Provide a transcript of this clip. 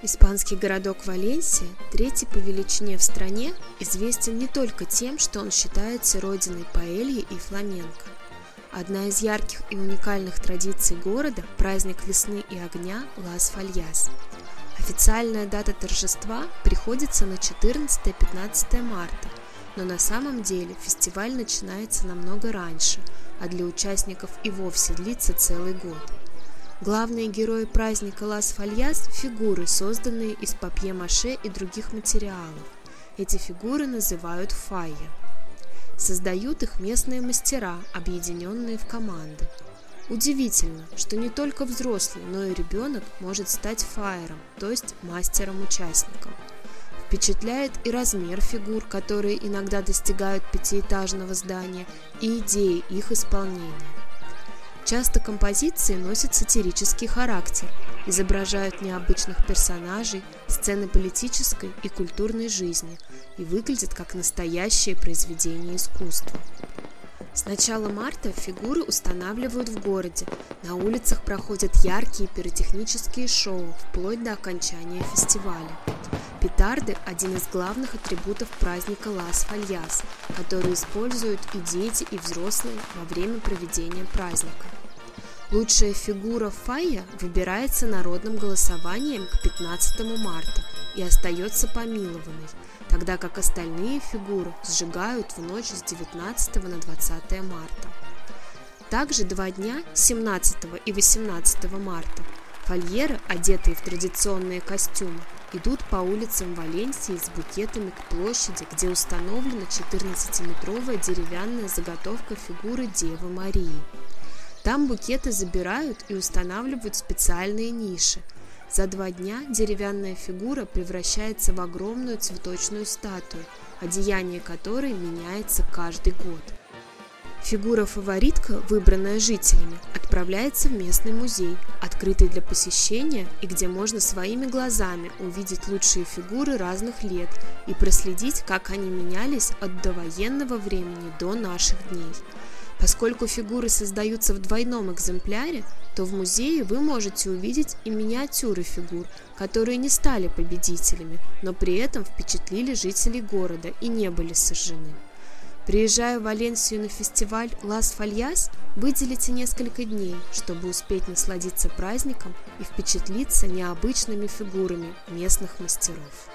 Испанский городок Валенсия, третий по величине в стране, известен не только тем, что он считается родиной паэльи и фламенко. Одна из ярких и уникальных традиций города – праздник весны и огня Лас Фальяс. Официальная дата торжества приходится на 14-15 марта, но на самом деле фестиваль начинается намного раньше, а для участников и вовсе длится целый год – Главные герои праздника Лас-Фальяс – фигуры, созданные из папье-маше и других материалов. Эти фигуры называют файя. Создают их местные мастера, объединенные в команды. Удивительно, что не только взрослый, но и ребенок может стать фаером, то есть мастером-участником. Впечатляет и размер фигур, которые иногда достигают пятиэтажного здания, и идеи их исполнения. Часто композиции носят сатирический характер, изображают необычных персонажей, сцены политической и культурной жизни и выглядят как настоящее произведение искусства. С начала марта фигуры устанавливают в городе, на улицах проходят яркие пиротехнические шоу, вплоть до окончания фестиваля. Петарды – один из главных атрибутов праздника Лас-Фальяс, который используют и дети, и взрослые во время проведения праздника. Лучшая фигура Фая выбирается народным голосованием к 15 марта и остается помилованной, тогда как остальные фигуры сжигают в ночь с 19 на 20 марта. Также два дня, 17 и 18 марта, фольеры, одетые в традиционные костюмы, идут по улицам Валенсии с букетами к площади, где установлена 14-метровая деревянная заготовка фигуры Девы Марии. Там букеты забирают и устанавливают специальные ниши. За два дня деревянная фигура превращается в огромную цветочную статую, одеяние которой меняется каждый год. Фигура-фаворитка, выбранная жителями, отправляется в местный музей, открытый для посещения и где можно своими глазами увидеть лучшие фигуры разных лет и проследить, как они менялись от довоенного времени до наших дней. Поскольку фигуры создаются в двойном экземпляре, то в музее вы можете увидеть и миниатюры фигур, которые не стали победителями, но при этом впечатлили жителей города и не были сожжены. Приезжая в Валенсию на фестиваль Лас Фальяс, выделите несколько дней, чтобы успеть насладиться праздником и впечатлиться необычными фигурами местных мастеров.